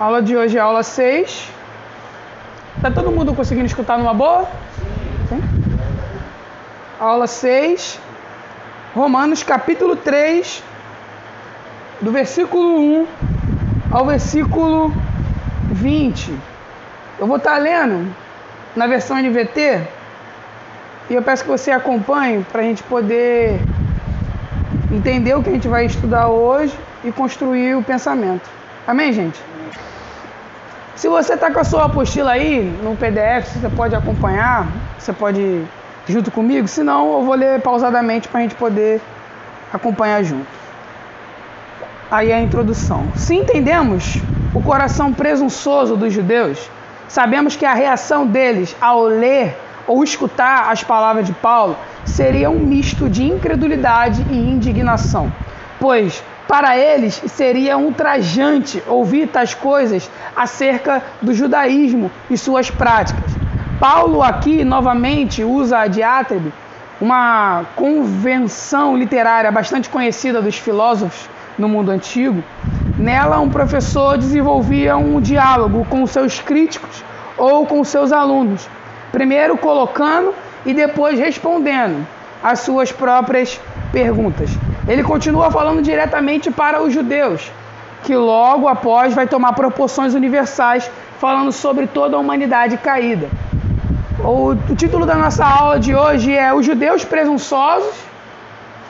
A aula de hoje é aula 6. Tá todo mundo conseguindo escutar numa boa? Sim. Aula 6. Romanos capítulo 3, do versículo 1 ao versículo 20. Eu vou estar lendo na versão NVT e eu peço que você acompanhe para a gente poder entender o que a gente vai estudar hoje e construir o pensamento. Amém, gente? Se você está com a sua apostila aí no PDF, você pode acompanhar, você pode junto comigo, senão eu vou ler pausadamente para a gente poder acompanhar junto. Aí a introdução. Se entendemos o coração presunçoso dos judeus, sabemos que a reação deles ao ler ou escutar as palavras de Paulo seria um misto de incredulidade e indignação, pois para eles seria ultrajante ouvir tais coisas acerca do judaísmo e suas práticas. Paulo aqui novamente usa a diátribe, uma convenção literária bastante conhecida dos filósofos no mundo antigo. Nela, um professor desenvolvia um diálogo com seus críticos ou com seus alunos, primeiro colocando e depois respondendo às suas próprias perguntas. Ele continua falando diretamente para os judeus, que logo após vai tomar proporções universais, falando sobre toda a humanidade caída. O, o título da nossa aula de hoje é Os Judeus Presunçosos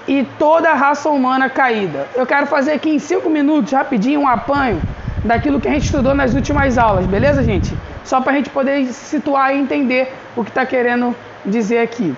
e toda a raça humana caída. Eu quero fazer aqui em cinco minutos, rapidinho, um apanho daquilo que a gente estudou nas últimas aulas, beleza, gente? Só para a gente poder situar e entender o que está querendo dizer aqui.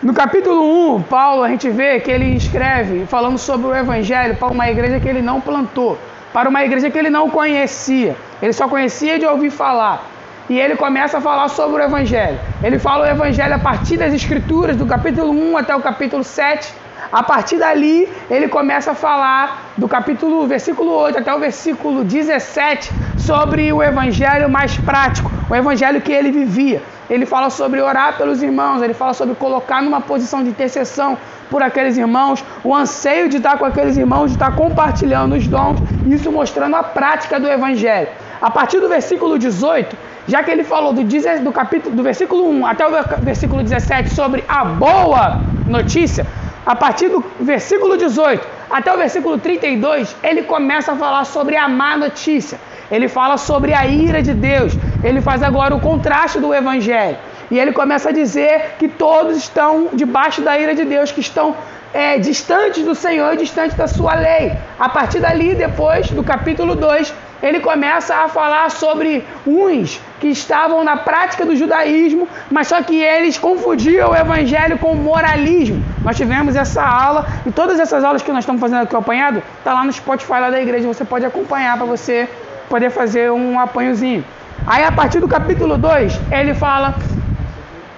No capítulo 1, Paulo, a gente vê que ele escreve falando sobre o evangelho para uma igreja que ele não plantou, para uma igreja que ele não conhecia, ele só conhecia de ouvir falar. E ele começa a falar sobre o evangelho. Ele fala o evangelho a partir das escrituras, do capítulo 1 até o capítulo 7. A partir dali, ele começa a falar do capítulo, versículo 8 até o versículo 17 sobre o evangelho mais prático, o evangelho que ele vivia. Ele fala sobre orar pelos irmãos, ele fala sobre colocar numa posição de intercessão por aqueles irmãos, o anseio de estar com aqueles irmãos, de estar compartilhando os dons, isso mostrando a prática do evangelho. A partir do versículo 18, já que ele falou do, do capítulo do versículo 1 até o versículo 17 sobre a boa notícia, a partir do versículo 18 até o versículo 32, ele começa a falar sobre a má notícia. Ele fala sobre a ira de Deus. Ele faz agora o contraste do evangelho. E ele começa a dizer que todos estão debaixo da ira de Deus, que estão é, distantes do Senhor distantes da sua lei. A partir dali, depois do capítulo 2, ele começa a falar sobre uns que estavam na prática do judaísmo, mas só que eles confundiam o evangelho com o moralismo. Nós tivemos essa aula e todas essas aulas que nós estamos fazendo aqui apanhado, está lá no Spotify lá da igreja, você pode acompanhar para você poder fazer um apanhozinho. Aí a partir do capítulo 2, ele fala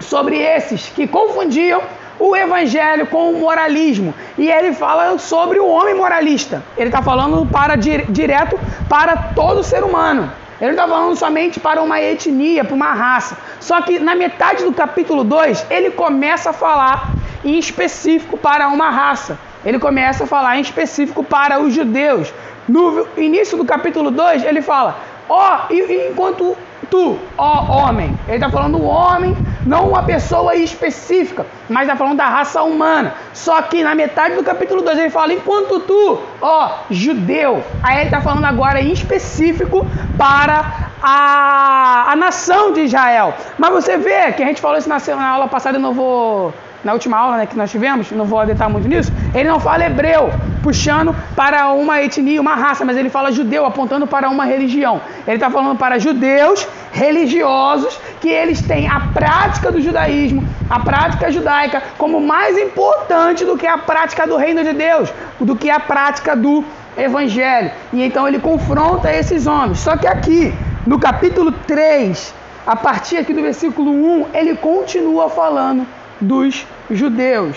sobre esses que confundiam o evangelho com o moralismo. E ele fala sobre o homem moralista. Ele está falando para direto para todo ser humano. Ele não está falando somente para uma etnia, para uma raça. Só que na metade do capítulo 2, ele começa a falar em específico para uma raça. Ele começa a falar em específico para os judeus. No início do capítulo 2, ele fala: Ó, oh, enquanto tu, ó homem, ele está falando o homem, não uma pessoa específica, mas está falando da raça humana. Só que na metade do capítulo 2 ele fala: enquanto tu, ó judeu. Aí ele está falando agora em específico para a, a nação de Israel. Mas você vê que a gente falou isso na, na aula passada, eu não vou na última aula né, que nós tivemos, não vou adentrar muito nisso, ele não fala hebreu, puxando para uma etnia, uma raça, mas ele fala judeu, apontando para uma religião. Ele está falando para judeus religiosos que eles têm a prática do judaísmo, a prática judaica, como mais importante do que a prática do reino de Deus, do que a prática do evangelho. E então ele confronta esses homens. Só que aqui, no capítulo 3, a partir aqui do versículo 1, ele continua falando dos judeus.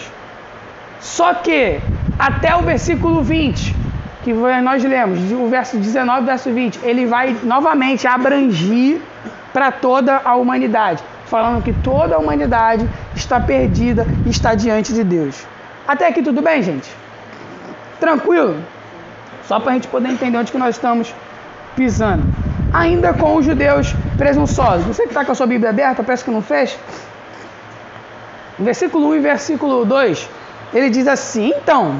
Só que até o versículo 20, que nós lemos, o verso 19 verso 20, ele vai novamente abrangir para toda a humanidade, falando que toda a humanidade está perdida e está diante de Deus. Até aqui tudo bem, gente? Tranquilo? Só para a gente poder entender onde que nós estamos pisando. ainda com os judeus presunçosos. Você que está com a sua Bíblia aberta, parece que não fez. Versículo 1 e versículo 2, ele diz assim: Então,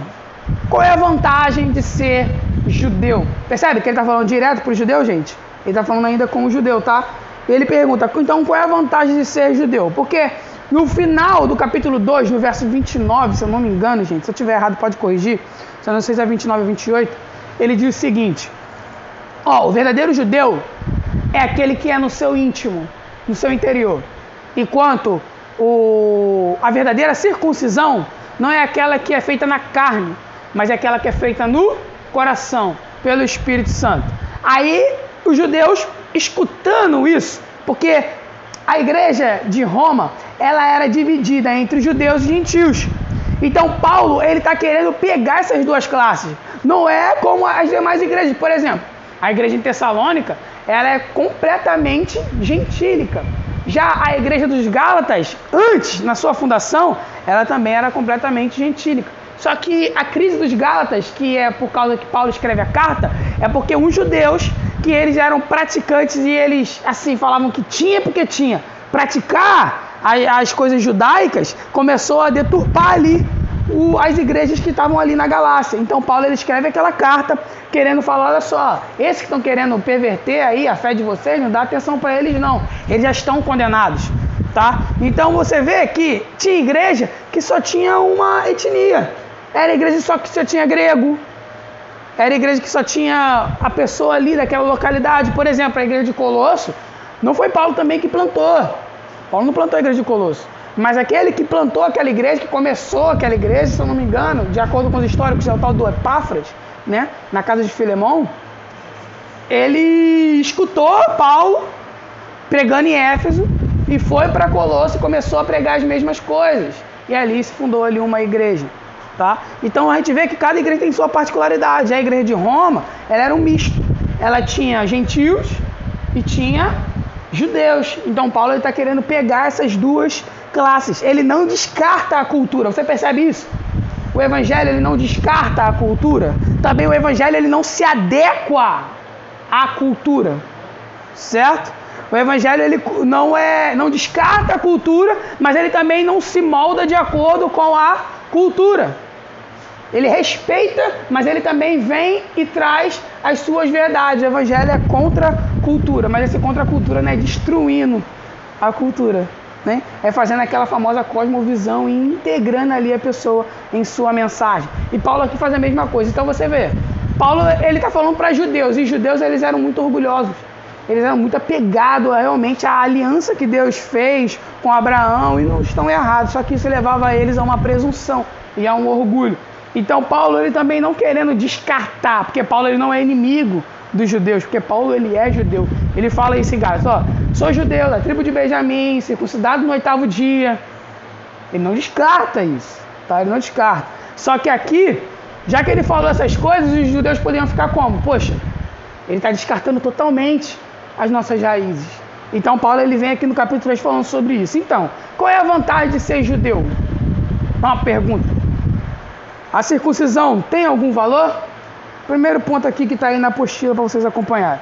qual é a vantagem de ser judeu? Percebe que ele está falando direto para o judeu, gente? Ele está falando ainda com o judeu, tá? Ele pergunta: Então, qual é a vantagem de ser judeu? Porque no final do capítulo 2, no verso 29, se eu não me engano, gente, se eu tiver errado, pode corrigir. Se eu não sei se é 29 ou 28, ele diz o seguinte: Ó, o verdadeiro judeu é aquele que é no seu íntimo, no seu interior. Enquanto o, a verdadeira circuncisão não é aquela que é feita na carne, mas é aquela que é feita no coração, pelo Espírito Santo. Aí os judeus escutando isso, porque a igreja de Roma ela era dividida entre judeus e gentios. Então Paulo ele está querendo pegar essas duas classes. Não é como as demais igrejas, por exemplo, a igreja em Tessalônica ela é completamente gentílica. Já a igreja dos Gálatas, antes, na sua fundação, ela também era completamente gentílica. Só que a crise dos Gálatas, que é por causa que Paulo escreve a carta, é porque uns judeus que eles eram praticantes e eles assim falavam que tinha porque tinha. Praticar as coisas judaicas começou a deturpar ali as igrejas que estavam ali na Galácia. Então Paulo ele escreve aquela carta querendo falar, olha só, esses que estão querendo perverter aí a fé de vocês, não dá atenção para eles não. Eles já estão condenados, tá? Então você vê que tinha igreja que só tinha uma etnia. Era igreja só que só tinha grego. Era igreja que só tinha a pessoa ali daquela localidade. Por exemplo, a igreja de Colosso, não foi Paulo também que plantou. Paulo não plantou a igreja de Colosso. Mas aquele que plantou aquela igreja, que começou aquela igreja, se eu não me engano, de acordo com os históricos, é o tal do Epáfras, né, na casa de Filemão, ele escutou Paulo pregando em Éfeso e foi para Colosso e começou a pregar as mesmas coisas. E ali se fundou ali uma igreja. Tá? Então a gente vê que cada igreja tem sua particularidade. A igreja de Roma ela era um misto. Ela tinha gentios e tinha judeus. Então Paulo está querendo pegar essas duas classes. Ele não descarta a cultura. Você percebe isso? O evangelho ele não descarta a cultura. Também o evangelho ele não se adequa à cultura. Certo? O evangelho ele não é não descarta a cultura, mas ele também não se molda de acordo com a cultura. Ele respeita, mas ele também vem e traz as suas verdades. O evangelho é contra a cultura, mas esse contra a cultura não é destruindo a cultura né? É fazendo aquela famosa cosmovisão e integrando ali a pessoa em sua mensagem. E Paulo aqui faz a mesma coisa. Então você vê, Paulo ele está falando para judeus e judeus eles eram muito orgulhosos. Eles eram muito apegados realmente à aliança que Deus fez com Abraão e não estão errados. Só que isso levava eles a uma presunção e a um orgulho. Então Paulo ele também não querendo descartar, porque Paulo ele não é inimigo dos judeus, porque Paulo ele é judeu. Ele fala isso em Gálatas, ó, sou judeu da tribo de Benjamim, circuncidado no oitavo dia. Ele não descarta isso, tá? Ele não descarta. Só que aqui, já que ele falou essas coisas, os judeus poderiam ficar como? Poxa, ele está descartando totalmente as nossas raízes. Então Paulo ele vem aqui no capítulo 3 falando sobre isso. Então, qual é a vantagem de ser judeu? Uma pergunta. A circuncisão tem algum valor? Primeiro ponto aqui que está aí na apostila para vocês acompanharem.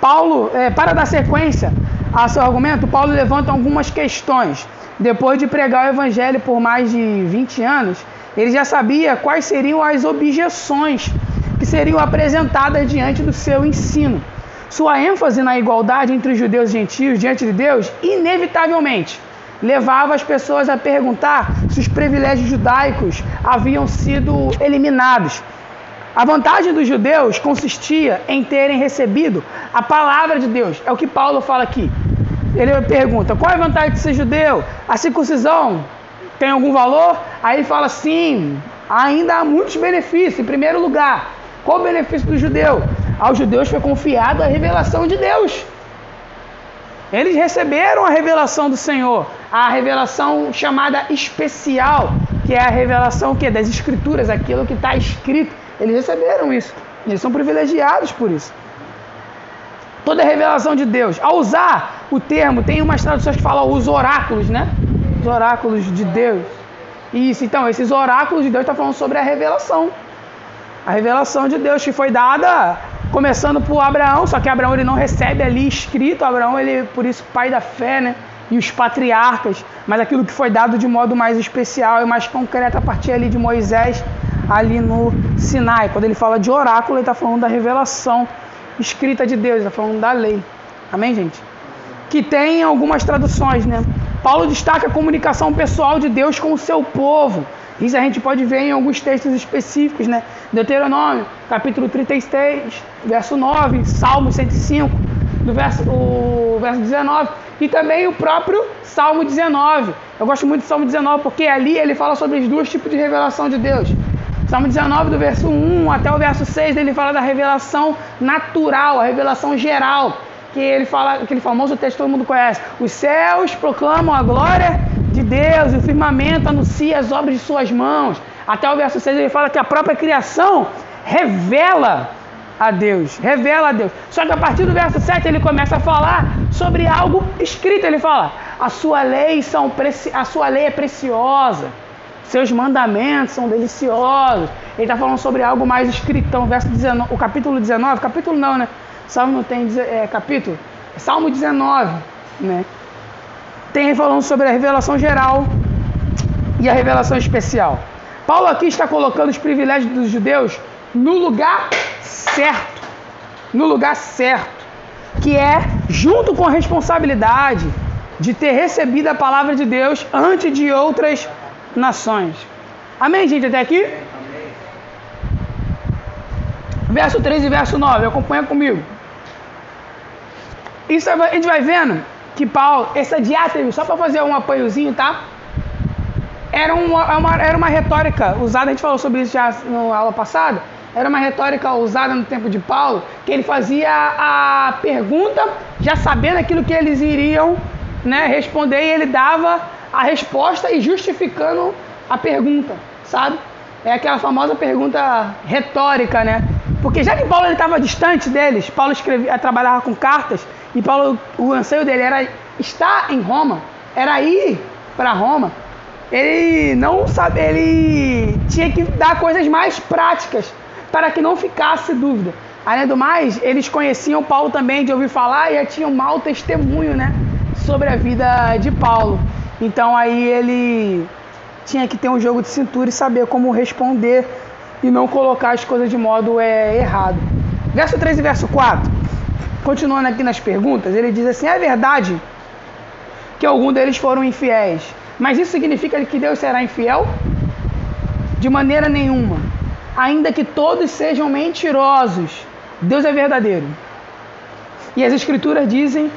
Paulo, é, para dar sequência a seu argumento, Paulo levanta algumas questões. Depois de pregar o evangelho por mais de 20 anos, ele já sabia quais seriam as objeções que seriam apresentadas diante do seu ensino. Sua ênfase na igualdade entre os judeus e gentios diante de Deus, inevitavelmente, levava as pessoas a perguntar se os privilégios judaicos haviam sido eliminados a vantagem dos judeus consistia em terem recebido a palavra de Deus. É o que Paulo fala aqui. Ele pergunta: qual é a vantagem de ser judeu? A circuncisão tem algum valor? Aí ele fala: sim, ainda há muitos benefícios. Em primeiro lugar, qual o benefício do judeu? Aos judeus foi confiada a revelação de Deus. Eles receberam a revelação do Senhor, a revelação chamada especial, que é a revelação que das escrituras, aquilo que está escrito. Eles receberam isso. Eles são privilegiados por isso. Toda a revelação de Deus. Ao usar o termo, tem umas traduções que falam os oráculos, né? Os oráculos de Deus. Isso, então, esses oráculos de Deus estão tá falando sobre a revelação. A revelação de Deus que foi dada Começando por Abraão, só que Abraão ele não recebe ali escrito, Abraão ele por isso pai da fé, né? E os patriarcas, mas aquilo que foi dado de modo mais especial e mais concreto a partir ali de Moisés, ali no Sinai. Quando ele fala de oráculo, ele está falando da revelação escrita de Deus, está falando da lei. Amém, gente? Que tem algumas traduções, né? Paulo destaca a comunicação pessoal de Deus com o seu povo. Isso a gente pode ver em alguns textos específicos, né? Deuteronômio, capítulo 36, verso 9, Salmo 105, do verso, o verso 19, e também o próprio Salmo 19. Eu gosto muito do Salmo 19 porque ali ele fala sobre os dois tipos de revelação de Deus. Salmo 19, do verso 1 até o verso 6, ele fala da revelação natural, a revelação geral que ele fala, aquele famoso texto que todo mundo conhece. Os céus proclamam a glória de Deus, e o firmamento anuncia as obras de suas mãos. Até o verso 6 ele fala que a própria criação revela a Deus, revela a Deus. Só que a partir do verso 7 ele começa a falar sobre algo escrito. Ele fala: "A sua lei são preci... a sua lei é preciosa. Seus mandamentos são deliciosos." Ele está falando sobre algo mais escritão, verso 19, o capítulo 19, capítulo não, né? Salmo tem é, capítulo, Salmo 19, né? Tem falando sobre a revelação geral e a revelação especial. Paulo aqui está colocando os privilégios dos judeus no lugar certo, no lugar certo, que é junto com a responsabilidade de ter recebido a palavra de Deus antes de outras nações. Amém, gente, até aqui? Verso 3 e verso 9, acompanha comigo. Isso a gente vai vendo que Paulo, essa diátribe, só para fazer um apoiozinho, tá? Era uma, é uma, era uma retórica usada, a gente falou sobre isso já na aula passada, era uma retórica usada no tempo de Paulo, que ele fazia a pergunta já sabendo aquilo que eles iriam né, responder e ele dava a resposta e justificando a pergunta, sabe? É aquela famosa pergunta retórica, né? Porque já que Paulo estava distante deles, Paulo escrevia, trabalhava com cartas, e Paulo, o anseio dele era estar em Roma, era ir para Roma. Ele não sabe, ele tinha que dar coisas mais práticas para que não ficasse dúvida. Além do mais, eles conheciam Paulo também de ouvir falar e já tinham mau testemunho, né, sobre a vida de Paulo. Então aí ele tinha que ter um jogo de cintura e saber como responder e não colocar as coisas de modo é, errado. Verso 3 e verso 4. Continuando aqui nas perguntas, ele diz assim: é verdade que algum deles foram infiéis, mas isso significa que Deus será infiel? De maneira nenhuma. Ainda que todos sejam mentirosos, Deus é verdadeiro. E as Escrituras dizem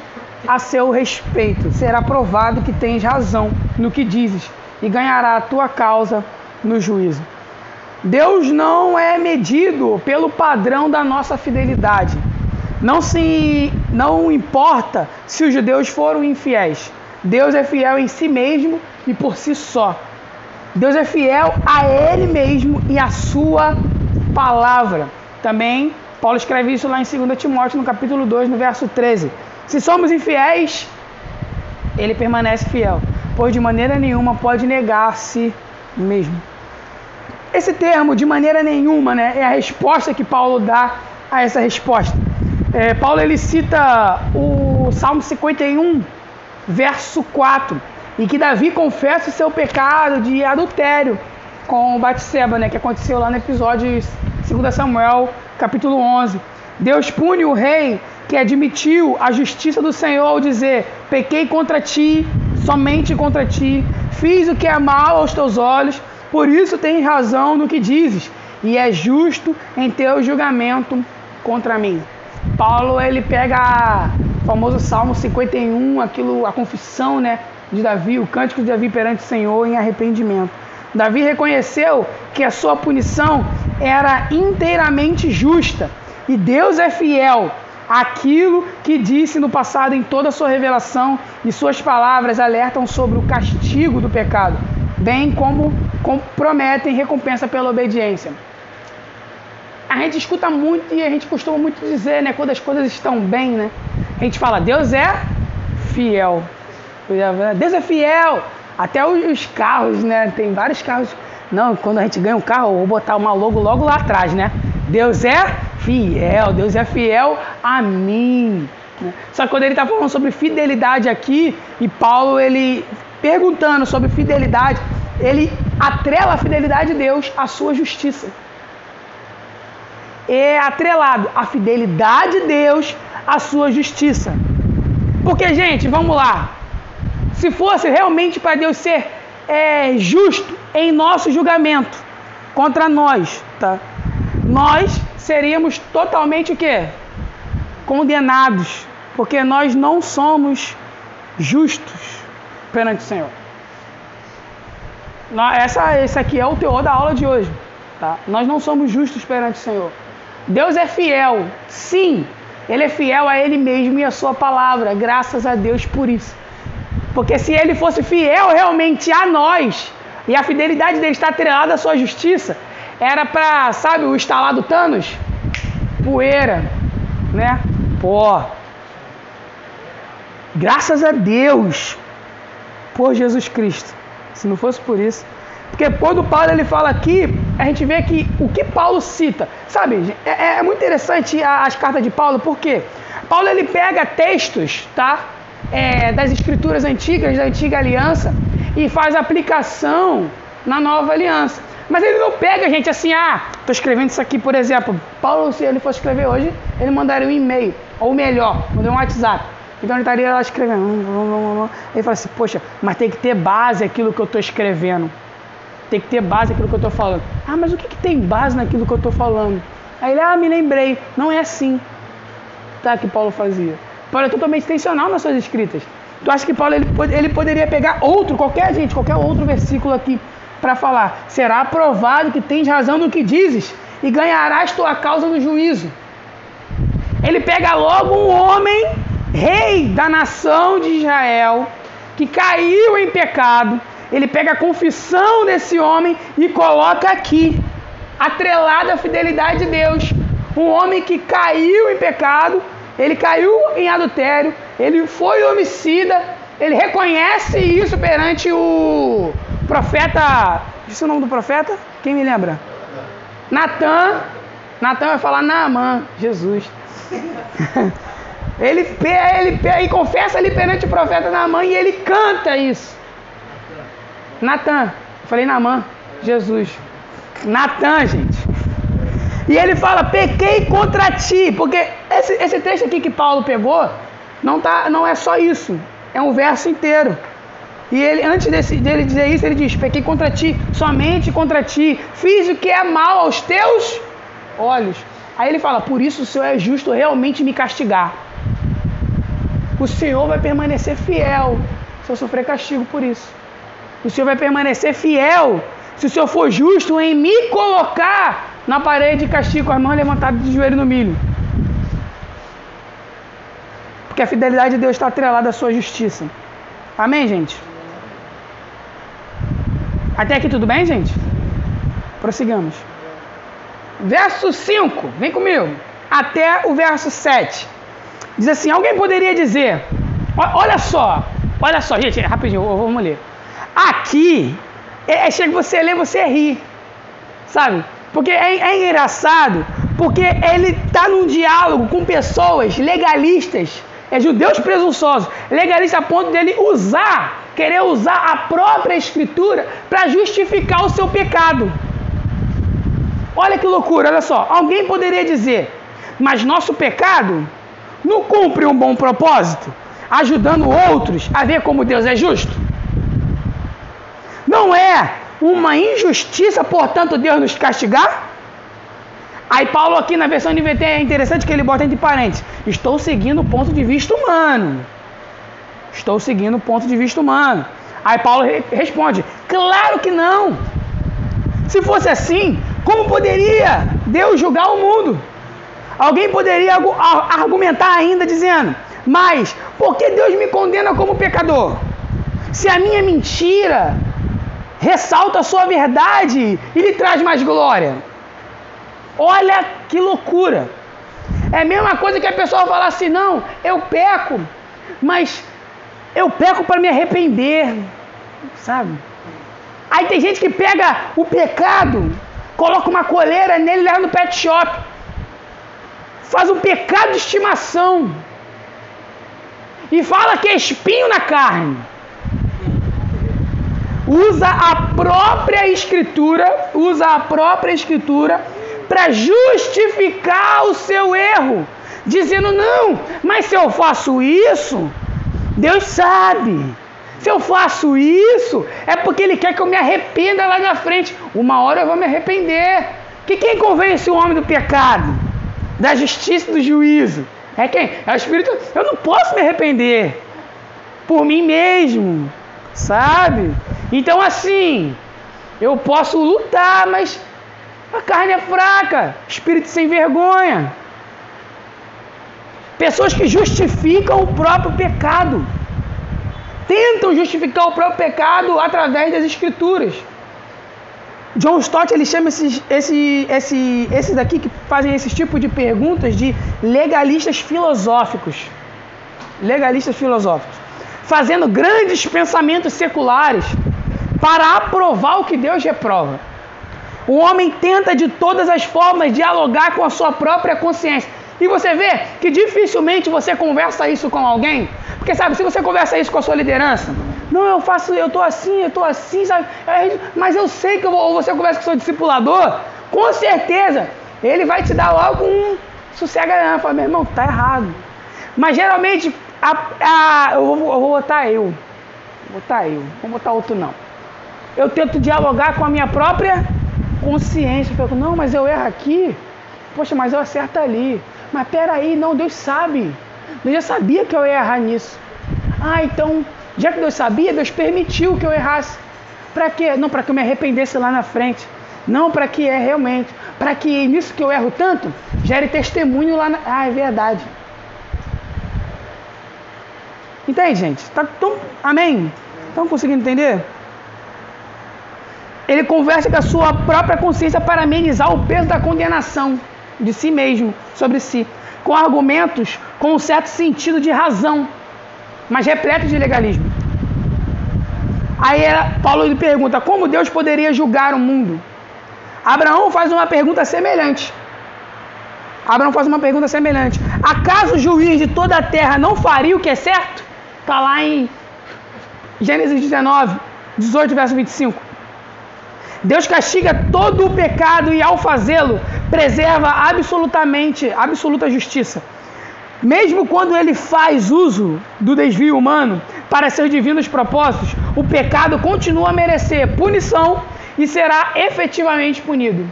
a seu respeito: será provado que tens razão no que dizes e ganhará a tua causa no juízo. Deus não é medido pelo padrão da nossa fidelidade não se não importa se os judeus foram infiéis. Deus é fiel em si mesmo e por si só. Deus é fiel a ele mesmo e a sua palavra. Também Paulo escreve isso lá em 2 Timóteo, no capítulo 2, no verso 13. Se somos infiéis, ele permanece fiel, pois de maneira nenhuma pode negar a si mesmo. Esse termo, de maneira nenhuma, né, é a resposta que Paulo dá a essa resposta. É, Paulo ele cita o Salmo 51, verso 4, e que Davi confessa o seu pecado de adultério com Batseba, né, que aconteceu lá no episódio 2 Samuel, capítulo 11. Deus pune o rei que admitiu a justiça do Senhor ao dizer: Pequei contra ti, somente contra ti, fiz o que é mal aos teus olhos, por isso tens razão no que dizes, e é justo em teu julgamento contra mim. Paulo ele pega o famoso Salmo 51, aquilo, a confissão, né, de Davi, o cântico de Davi perante o Senhor em arrependimento. Davi reconheceu que a sua punição era inteiramente justa e Deus é fiel àquilo que disse no passado em toda a sua revelação e suas palavras alertam sobre o castigo do pecado, bem como prometem recompensa pela obediência a gente escuta muito e a gente costuma muito dizer, né? Quando as coisas estão bem, né? A gente fala, Deus é fiel. Deus é fiel. Até os carros, né? Tem vários carros. Não, quando a gente ganha um carro, eu vou botar uma logo logo lá atrás, né? Deus é Fiel, Deus é fiel a mim. Né? Só que quando ele está falando sobre fidelidade aqui, e Paulo ele perguntando sobre fidelidade, ele atrela a fidelidade de Deus à sua justiça. É atrelado a fidelidade de Deus à sua justiça. Porque, gente, vamos lá. Se fosse realmente para Deus ser é, justo em nosso julgamento contra nós, tá? Nós seríamos totalmente o quê? Condenados, porque nós não somos justos perante o Senhor. Essa, esse aqui é o teor da aula de hoje. Tá? Nós não somos justos perante o Senhor. Deus é fiel, sim, Ele é fiel a Ele mesmo e a Sua palavra, graças a Deus por isso. Porque se Ele fosse fiel realmente a nós, e a fidelidade dele está atrelada à Sua justiça, era para, sabe, o instalado Thanos? Poeira, né? Pó. Graças a Deus por Jesus Cristo. Se não fosse por isso. Porque quando Paulo ele fala aqui, a gente vê que o que Paulo cita, sabe? É, é muito interessante as cartas de Paulo, porque Paulo ele pega textos, tá? É, das escrituras antigas, da antiga aliança, e faz aplicação na nova aliança. Mas ele não pega, gente, assim, ah, tô escrevendo isso aqui, por exemplo. Paulo, se ele fosse escrever hoje, ele mandaria um e-mail, ou melhor, mandaria um WhatsApp. Então ele estaria lá escrevendo. Ele fala assim, poxa, mas tem que ter base aquilo que eu estou escrevendo. Tem que ter base aquilo que eu estou falando. Ah, mas o que, que tem base naquilo que eu estou falando? Aí ele, ah, me lembrei. Não é assim. Tá, que Paulo fazia. Paulo é totalmente intencional nas suas escritas. Tu acha que Paulo ele, ele poderia pegar outro, qualquer gente, qualquer outro versículo aqui para falar: será aprovado que tens razão no que dizes e ganharás tua causa no juízo. Ele pega logo um homem, rei da nação de Israel, que caiu em pecado. Ele pega a confissão desse homem e coloca aqui, atrelada à fidelidade de Deus. Um homem que caiu em pecado, ele caiu em adultério, ele foi homicida, ele reconhece isso perante o, Profeta. Disse o nome do profeta? Quem me lembra? Natan. Natan vai falar Naamã, Jesus. ele, ele, ele confessa ali perante o profeta Naamã e ele canta isso. Natan. Falei Naamã, Jesus. Natan, gente. E ele fala: pequei contra ti. Porque esse, esse texto aqui que Paulo pegou, não, tá, não é só isso. É um verso inteiro. E ele, antes desse, dele dizer isso, ele diz: Pequei contra ti, somente contra ti, fiz o que é mal aos teus olhos. Aí ele fala: Por isso o Senhor é justo realmente me castigar. O Senhor vai permanecer fiel se eu sofrer castigo por isso. O Senhor vai permanecer fiel se o Senhor for justo em me colocar na parede de castigo com as mãos levantadas de joelho no milho. Porque a fidelidade de Deus está atrelada à sua justiça. Amém, gente? Até aqui tudo bem, gente? Prossigamos. Verso 5, vem comigo. Até o verso 7. Diz assim: Alguém poderia dizer, olha só, olha só, gente, rapidinho, vamos ler. Aqui, é, é, chega você ler, você ri, sabe? Porque é, é engraçado, porque ele está num diálogo com pessoas legalistas, é judeus presunçosos, legalistas a ponto dele usar querer usar a própria escritura para justificar o seu pecado. Olha que loucura, olha só. Alguém poderia dizer, mas nosso pecado não cumpre um bom propósito, ajudando outros a ver como Deus é justo? Não é uma injustiça, portanto, Deus nos castigar? Aí Paulo aqui na versão NVT é interessante que ele bota entre parênteses. Estou seguindo o ponto de vista humano. Estou seguindo o ponto de vista humano. Aí Paulo re responde: Claro que não. Se fosse assim, como poderia Deus julgar o mundo? Alguém poderia argumentar ainda dizendo: Mas por que Deus me condena como pecador? Se a minha mentira ressalta a sua verdade e lhe traz mais glória. Olha que loucura! É a mesma coisa que a pessoa falar assim: Não, eu peco, mas eu peco para me arrepender, sabe? Aí tem gente que pega o pecado, coloca uma coleira nele e leva no pet shop. faz um pecado de estimação e fala que é espinho na carne. Usa a própria escritura, usa a própria escritura para justificar o seu erro, dizendo: "Não, mas se eu faço isso, Deus sabe. Se eu faço isso, é porque Ele quer que eu me arrependa lá na frente. Uma hora eu vou me arrepender. Que quem convence o homem do pecado, da justiça e do juízo? É quem? É o Espírito. Eu não posso me arrepender por mim mesmo, sabe? Então assim, eu posso lutar, mas a carne é fraca, espírito sem vergonha. Pessoas que justificam o próprio pecado. Tentam justificar o próprio pecado através das escrituras. John Stott ele chama esses, esse, esse, esses daqui que fazem esse tipo de perguntas de legalistas filosóficos. Legalistas filosóficos. Fazendo grandes pensamentos seculares para aprovar o que Deus reprova. O homem tenta de todas as formas dialogar com a sua própria consciência. E você vê que dificilmente você conversa isso com alguém. Porque sabe, se você conversa isso com a sua liderança, não, eu faço, eu tô assim, eu tô assim, sabe? Mas eu sei que eu vou, ou você conversa com o seu discipulador, com certeza, ele vai te dar logo um sossega, fala, meu irmão, tá errado. Mas geralmente, a, a, eu, vou, eu vou botar eu. Vou botar eu, vou botar outro não. Eu tento dialogar com a minha própria consciência. Eu falo, não, mas eu erro aqui. Poxa, mas eu acerto ali. Mas peraí, não, Deus sabe. Deus já sabia que eu ia errar nisso. Ah, então, já que Deus sabia, Deus permitiu que eu errasse. Para quê? Não para que eu me arrependesse lá na frente. Não para que é realmente. Para que nisso que eu erro tanto, gere testemunho lá na. Ah, é verdade. Entende, gente? Tá tão... Amém? Estão conseguindo entender? Ele conversa com a sua própria consciência para amenizar o peso da condenação de si mesmo, sobre si, com argumentos com um certo sentido de razão, mas repleto de legalismo. Aí Paulo lhe pergunta: como Deus poderia julgar o mundo? Abraão faz uma pergunta semelhante. Abraão faz uma pergunta semelhante. Acaso o juiz de toda a terra não faria o que é certo? Está lá em Gênesis 19, 18, verso 25. Deus castiga todo o pecado e ao fazê-lo preserva absolutamente, absoluta justiça. Mesmo quando ele faz uso do desvio humano para seus divinos propósitos, o pecado continua a merecer punição e será efetivamente punido.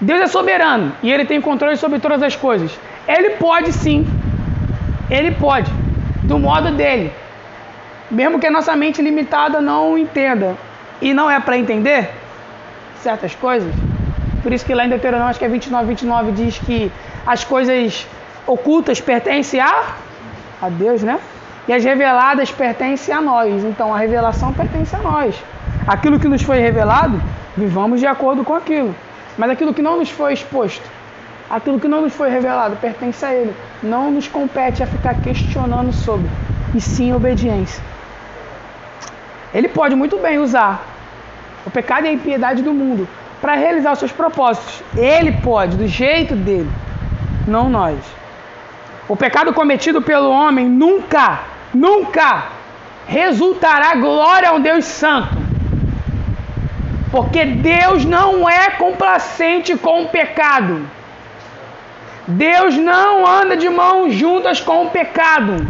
Deus é soberano e ele tem controle sobre todas as coisas. Ele pode sim, ele pode, do modo dele, mesmo que a nossa mente limitada não entenda e não é para entender certas coisas. Por isso que lá em Deuteronômio, acho que é 29, 29, diz que as coisas ocultas pertencem a, a Deus, né? E as reveladas pertencem a nós. Então a revelação pertence a nós. Aquilo que nos foi revelado, vivamos de acordo com aquilo. Mas aquilo que não nos foi exposto, aquilo que não nos foi revelado, pertence a Ele. Não nos compete a ficar questionando sobre, e sim obediência. Ele pode muito bem usar o pecado e a impiedade do mundo para realizar os seus propósitos. Ele pode, do jeito dele, não nós. O pecado cometido pelo homem nunca, nunca resultará glória a um Deus santo. Porque Deus não é complacente com o pecado. Deus não anda de mãos juntas com o pecado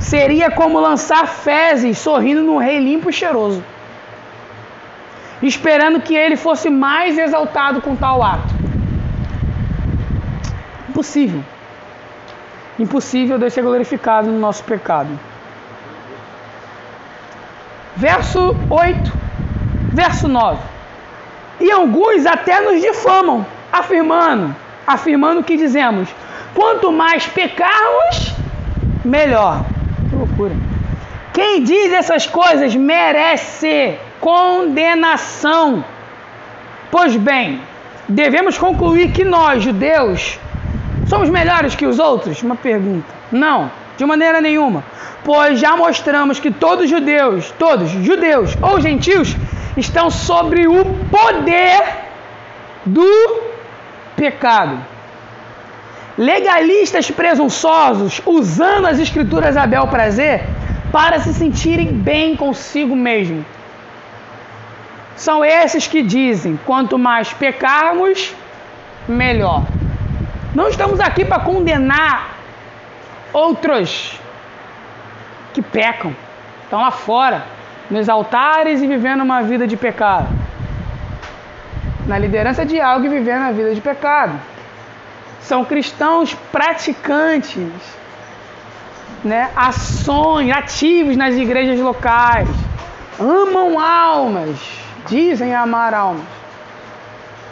seria como lançar fezes sorrindo no rei limpo e cheiroso, esperando que ele fosse mais exaltado com tal ato. Impossível. Impossível Deus ser glorificado no nosso pecado. Verso 8, verso 9. E alguns até nos difamam, afirmando, afirmando que dizemos: quanto mais pecarmos, melhor loucura. Quem diz essas coisas merece condenação. Pois bem, devemos concluir que nós, judeus, somos melhores que os outros? Uma pergunta. Não, de maneira nenhuma. Pois já mostramos que todos os judeus, todos, judeus ou gentios, estão sobre o poder do pecado. Legalistas presunçosos usando as escrituras a bel prazer para se sentirem bem consigo mesmo. São esses que dizem: quanto mais pecarmos, melhor. Não estamos aqui para condenar outros que pecam, estão lá fora, nos altares e vivendo uma vida de pecado. Na liderança de algo e vivendo a vida de pecado. São cristãos praticantes, né? ações, ativos nas igrejas locais, amam almas, dizem amar almas,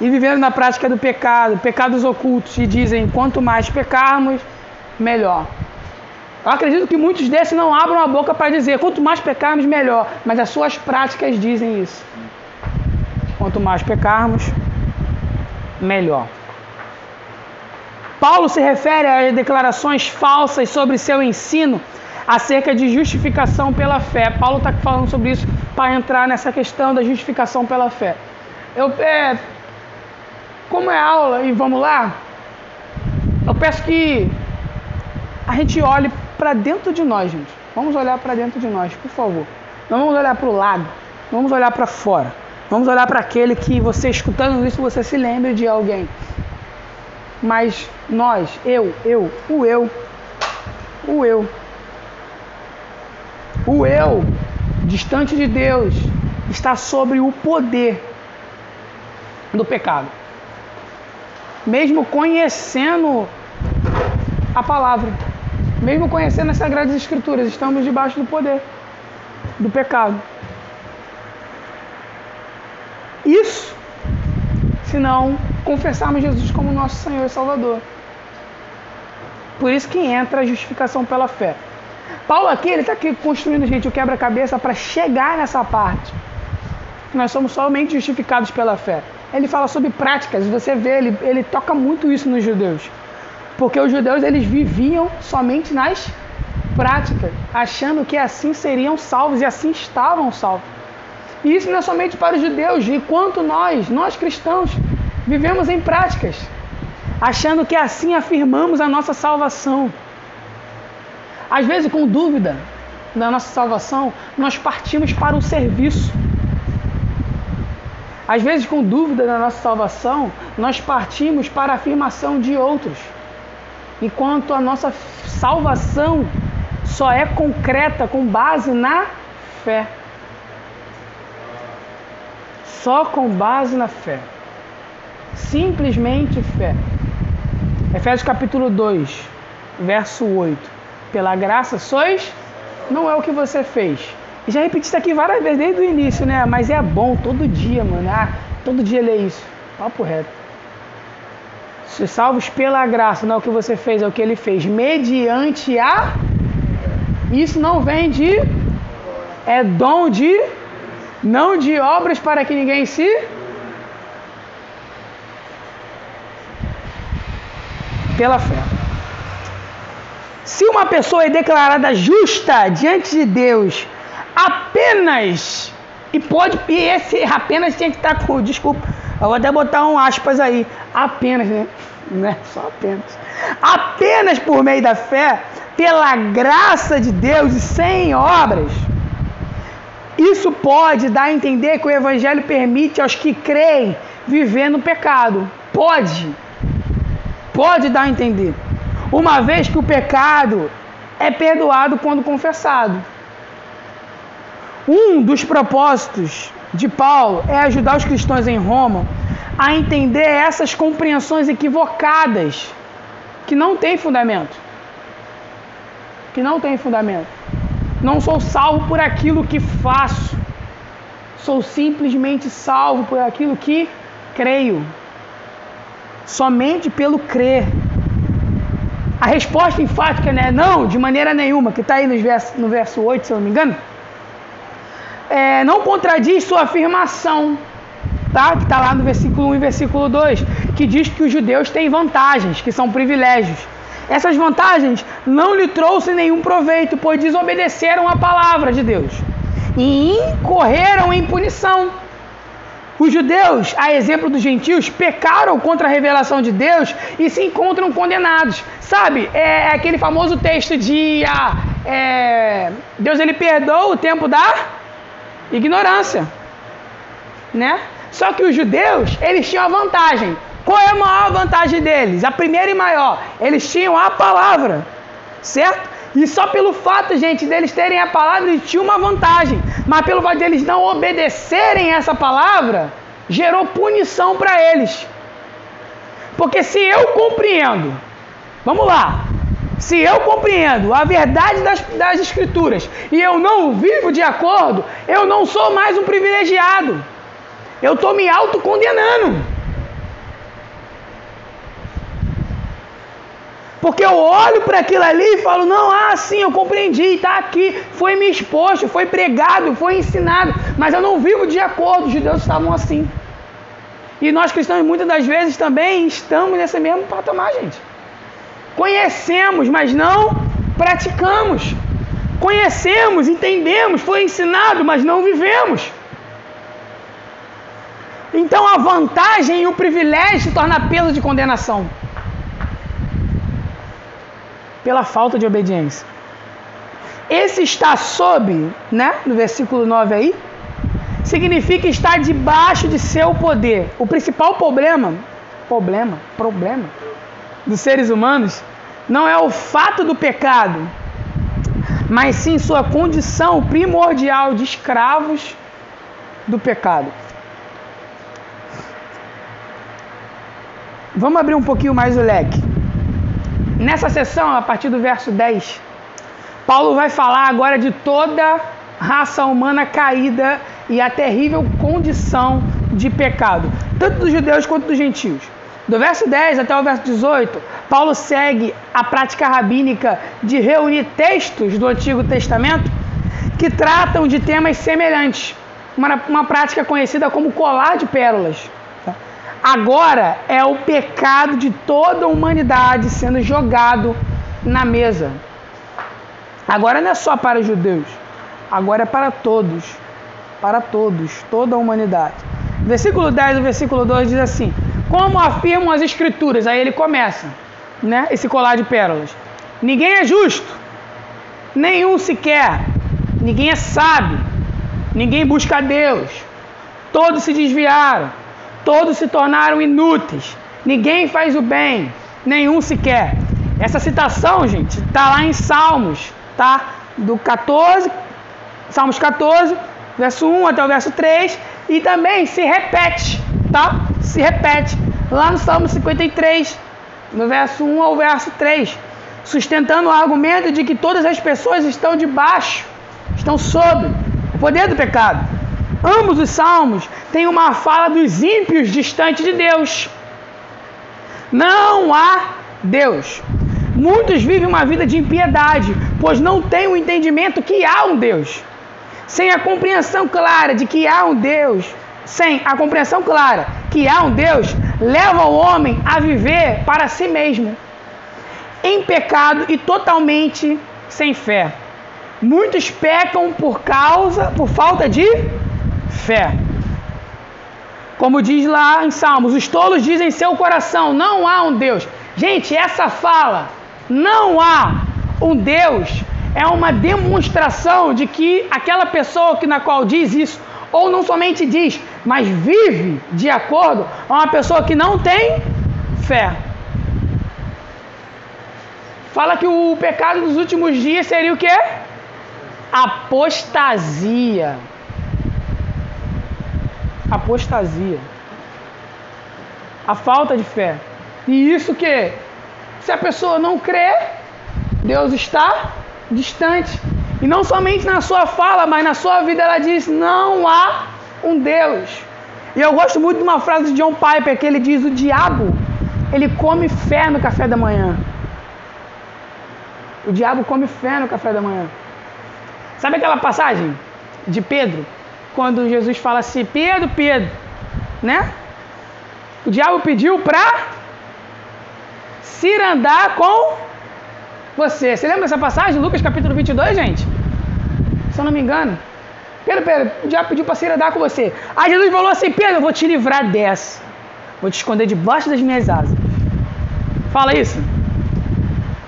e vivendo na prática do pecado, pecados ocultos, e dizem quanto mais pecarmos, melhor. Eu acredito que muitos desses não abram a boca para dizer quanto mais pecarmos, melhor, mas as suas práticas dizem isso. Quanto mais pecarmos, melhor. Paulo se refere às declarações falsas sobre seu ensino acerca de justificação pela fé. Paulo está falando sobre isso para entrar nessa questão da justificação pela fé. Eu, é, como é aula e vamos lá, eu peço que a gente olhe para dentro de nós, gente. Vamos olhar para dentro de nós, por favor. Não vamos olhar para o lado, vamos olhar para fora. Vamos olhar para aquele que você escutando isso, você se lembre de alguém. Mas nós, eu, eu, o eu, o eu, o eu, distante de Deus, está sobre o poder do pecado. Mesmo conhecendo a palavra, mesmo conhecendo as Sagradas Escrituras, estamos debaixo do poder do pecado. Isso se não confessarmos Jesus como nosso Senhor e Salvador. Por isso que entra a justificação pela fé. Paulo aqui, ele está aqui construindo, gente, o quebra-cabeça para chegar nessa parte. Nós somos somente justificados pela fé. Ele fala sobre práticas, você vê, ele, ele toca muito isso nos judeus. Porque os judeus, eles viviam somente nas práticas, achando que assim seriam salvos e assim estavam salvos. E isso não é somente para os judeus, enquanto nós, nós cristãos, vivemos em práticas, achando que assim afirmamos a nossa salvação. Às vezes, com dúvida da nossa salvação, nós partimos para o serviço. Às vezes, com dúvida da nossa salvação, nós partimos para a afirmação de outros. Enquanto a nossa salvação só é concreta com base na fé só com base na fé. Simplesmente fé. Efésios capítulo 2, verso 8. Pela graça sois, não é o que você fez. E já repeti isso aqui várias vezes desde o início, né? Mas é bom todo dia, mano. Ah, todo dia ler isso. Papo reto. Sois salvos pela graça, não é o que você fez, é o que ele fez. Mediante a. Isso não vem de. É dom de não de obras para que ninguém se pela fé. Se uma pessoa é declarada justa diante de Deus apenas e pode e esse apenas tinha que estar com desculpa, eu vou até botar um aspas aí, apenas, né? Não é só apenas. Apenas por meio da fé, pela graça de Deus e sem obras isso pode dar a entender que o Evangelho permite aos que creem viver no pecado. Pode. Pode dar a entender. Uma vez que o pecado é perdoado quando confessado. Um dos propósitos de Paulo é ajudar os cristãos em Roma a entender essas compreensões equivocadas que não têm fundamento. Que não têm fundamento. Não sou salvo por aquilo que faço. Sou simplesmente salvo por aquilo que creio. Somente pelo crer. A resposta enfática é não, de maneira nenhuma, que está aí no verso, no verso 8, se eu não me engano, é, não contradiz sua afirmação, tá? que está lá no versículo 1 e versículo 2, que diz que os judeus têm vantagens, que são privilégios. Essas vantagens não lhe trouxe nenhum proveito, pois desobedeceram a palavra de Deus e incorreram em punição. Os judeus, a exemplo dos gentios, pecaram contra a revelação de Deus e se encontram condenados. Sabe, é, é aquele famoso texto de ah, é, Deus ele perdoa o tempo da ignorância, né? Só que os judeus, eles tinham a vantagem. Qual é a maior vantagem deles? A primeira e maior, eles tinham a palavra, certo? E só pelo fato, gente, deles terem a palavra, eles tinham uma vantagem. Mas pelo fato deles não obedecerem essa palavra, gerou punição para eles. Porque se eu compreendo, vamos lá, se eu compreendo a verdade das, das Escrituras e eu não vivo de acordo, eu não sou mais um privilegiado. Eu estou me autocondenando. Porque eu olho para aquilo ali e falo, não, ah, sim, eu compreendi, está aqui, foi me exposto, foi pregado, foi ensinado, mas eu não vivo de acordo, os judeus estavam assim. E nós cristãos muitas das vezes também estamos nesse mesmo patamar, gente. Conhecemos, mas não praticamos. Conhecemos, entendemos, foi ensinado, mas não vivemos. Então a vantagem e o privilégio se torna peso de condenação pela falta de obediência. Esse está sob, né, no versículo 9 aí, significa estar debaixo de seu poder. O principal problema, problema, problema dos seres humanos não é o fato do pecado, mas sim sua condição primordial de escravos do pecado. Vamos abrir um pouquinho mais o leque. Nessa sessão, a partir do verso 10, Paulo vai falar agora de toda raça humana caída e a terrível condição de pecado, tanto dos judeus quanto dos gentios. Do verso 10 até o verso 18, Paulo segue a prática rabínica de reunir textos do Antigo Testamento que tratam de temas semelhantes, uma, uma prática conhecida como colar de pérolas. Agora é o pecado de toda a humanidade sendo jogado na mesa. Agora não é só para os judeus, agora é para todos. Para todos, toda a humanidade. Versículo 10 e versículo 2 diz assim: Como afirmam as Escrituras? Aí ele começa, né? Esse colar de pérolas. Ninguém é justo, nenhum sequer, ninguém é sábio, ninguém busca Deus, todos se desviaram todos se tornaram inúteis. Ninguém faz o bem, nenhum sequer. Essa citação, gente, está lá em Salmos, tá? Do 14, Salmos 14, verso 1 até o verso 3, e também se repete, tá? Se repete lá no Salmo 53, no verso 1 ao verso 3, sustentando o argumento de que todas as pessoas estão debaixo, estão sob o poder do pecado. Ambos os salmos têm uma fala dos ímpios distante de Deus. Não há Deus. Muitos vivem uma vida de impiedade, pois não têm o entendimento que há um Deus. Sem a compreensão clara de que há um Deus, sem a compreensão clara que há um Deus, leva o homem a viver para si mesmo, em pecado e totalmente sem fé. Muitos pecam por causa, por falta de fé. Como diz lá em Salmos, os tolos dizem em seu coração: não há um Deus. Gente, essa fala, não há um Deus, é uma demonstração de que aquela pessoa que na qual diz isso, ou não somente diz, mas vive de acordo, é uma pessoa que não tem fé. Fala que o pecado dos últimos dias seria o que? Apostasia apostasia. A falta de fé. E isso que se a pessoa não crê, Deus está distante. E não somente na sua fala, mas na sua vida ela diz: não há um Deus. E eu gosto muito de uma frase de John Piper que ele diz: o diabo ele come fé no café da manhã. O diabo come fé no café da manhã. Sabe aquela passagem de Pedro quando Jesus fala assim: Pedro, Pedro, né? O diabo pediu para se andar com você. Você lembra dessa passagem? Lucas capítulo 22, gente? Se eu não me engano. Pedro, Pedro, o diabo pediu para se andar com você. Aí Jesus falou assim: Pedro, eu vou te livrar dessa. Vou te esconder debaixo das minhas asas. Fala isso?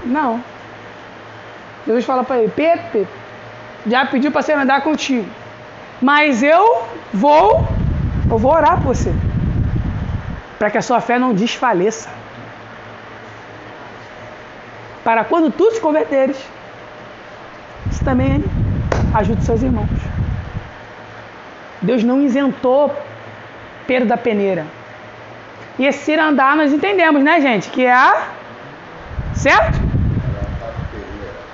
Não. Jesus fala para ele: Pedro, Pedro, o diabo pediu para se andar contigo. Mas eu vou, eu vou orar por você. Para que a sua fé não desfaleça. Para quando tu se converteres, isso também ajude seus irmãos. Deus não isentou Pedro da peneira. E esse cirandar nós entendemos, né, gente? Que é a. Certo?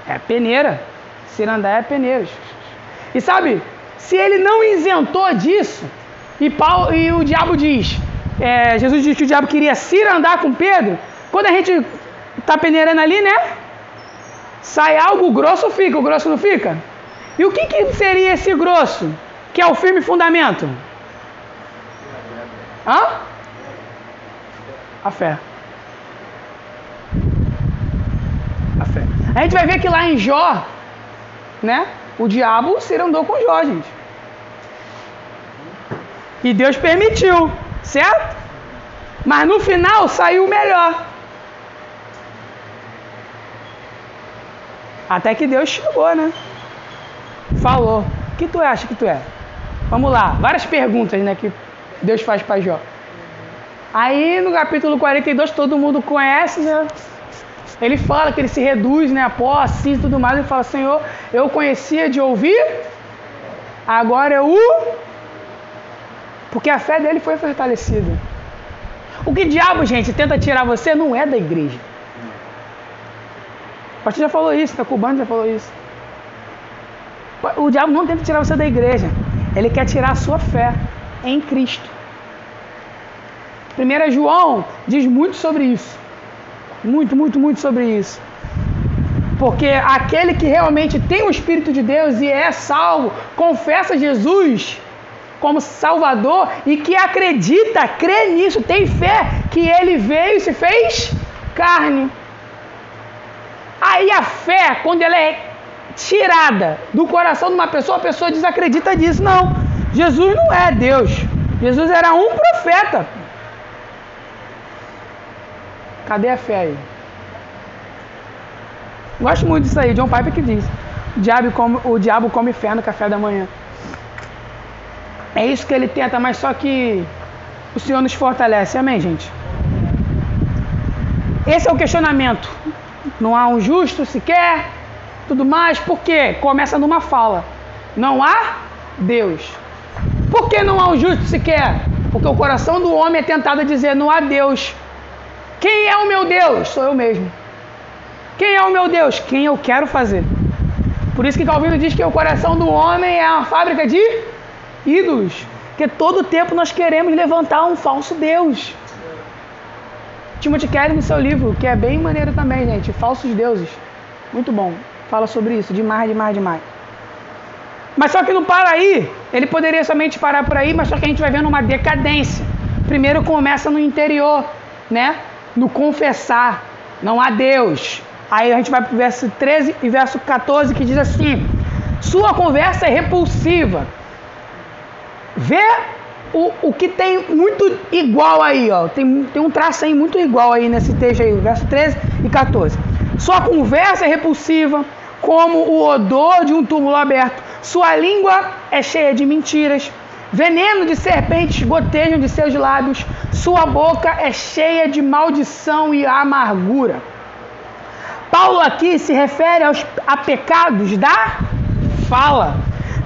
É a peneira. Cirandar é peneira. E sabe, se ele não isentou disso, e, Paulo, e o diabo diz, é, Jesus diz que o diabo queria cirandar com Pedro, quando a gente tá peneirando ali, né? Sai algo grosso, fica. O grosso não fica? E o que, que seria esse grosso? Que é o firme fundamento? Hã? A fé. A fé. A gente vai ver que lá em Jó, né? O diabo se andou com Jó, gente. E Deus permitiu, certo? Mas no final saiu melhor. Até que Deus chegou, né? Falou. O que tu acha que tu é? Vamos lá. Várias perguntas, né? Que Deus faz para Jó. Aí no capítulo 42 todo mundo conhece, né? Ele fala que ele se reduz, né? A pó, assim e tudo mais. Ele fala: Senhor, eu conhecia de ouvir, agora eu o. Porque a fé dele foi fortalecida. O que diabo, gente, tenta tirar você não é da igreja. O pastor já falou isso, tá cubano já falou isso. O diabo não tenta tirar você da igreja. Ele quer tirar a sua fé em Cristo. 1 João diz muito sobre isso. Muito, muito, muito sobre isso. Porque aquele que realmente tem o Espírito de Deus e é salvo, confessa Jesus como Salvador e que acredita, crê nisso, tem fé que ele veio e se fez carne. Aí a fé, quando ela é tirada do coração de uma pessoa, a pessoa desacredita disso. Não, Jesus não é Deus. Jesus era um profeta. Cadê a fé aí? Gosto muito disso aí, John Piper que diz. O diabo, come, o diabo come fé no café da manhã. É isso que ele tenta, mas só que o Senhor nos fortalece. Amém, gente? Esse é o questionamento. Não há um justo sequer, tudo mais, por quê? Começa numa fala. Não há Deus. Por que não há um justo sequer? Porque o coração do homem é tentado a dizer: não há Deus. Quem é o meu Deus? Sou eu mesmo. Quem é o meu Deus? Quem eu quero fazer. Por isso que Calvino diz que o coração do homem é uma fábrica de ídolos. Porque todo tempo nós queremos levantar um falso Deus. Timothy Kelly no seu livro, que é bem maneiro também, gente. Falsos deuses. Muito bom fala sobre isso, demais, demais, demais. Mas só que não para aí. Ele poderia somente parar por aí, mas só que a gente vai vendo uma decadência. Primeiro começa no interior, né? No confessar. Não há Deus. Aí a gente vai para o verso 13 e verso 14 que diz assim: Sua conversa é repulsiva. Vê o, o que tem muito igual aí, ó. Tem, tem um traço aí muito igual aí nesse texto aí, verso 13 e 14. Sua conversa é repulsiva, como o odor de um túmulo aberto. Sua língua é cheia de mentiras. Veneno de serpentes gotejam de seus lábios. Sua boca é cheia de maldição e amargura. Paulo aqui se refere aos, a pecados da fala,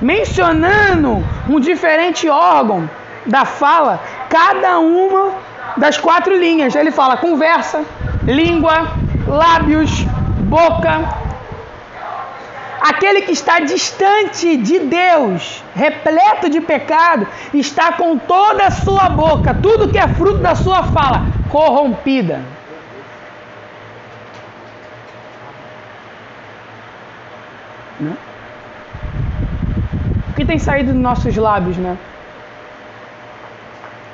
mencionando um diferente órgão da fala, cada uma das quatro linhas. Ele fala conversa, língua, lábios, boca. Aquele que está distante de Deus, repleto de pecado, está com toda a sua boca, tudo que é fruto da sua fala, corrompida. Né? O que tem saído dos nossos lábios, né?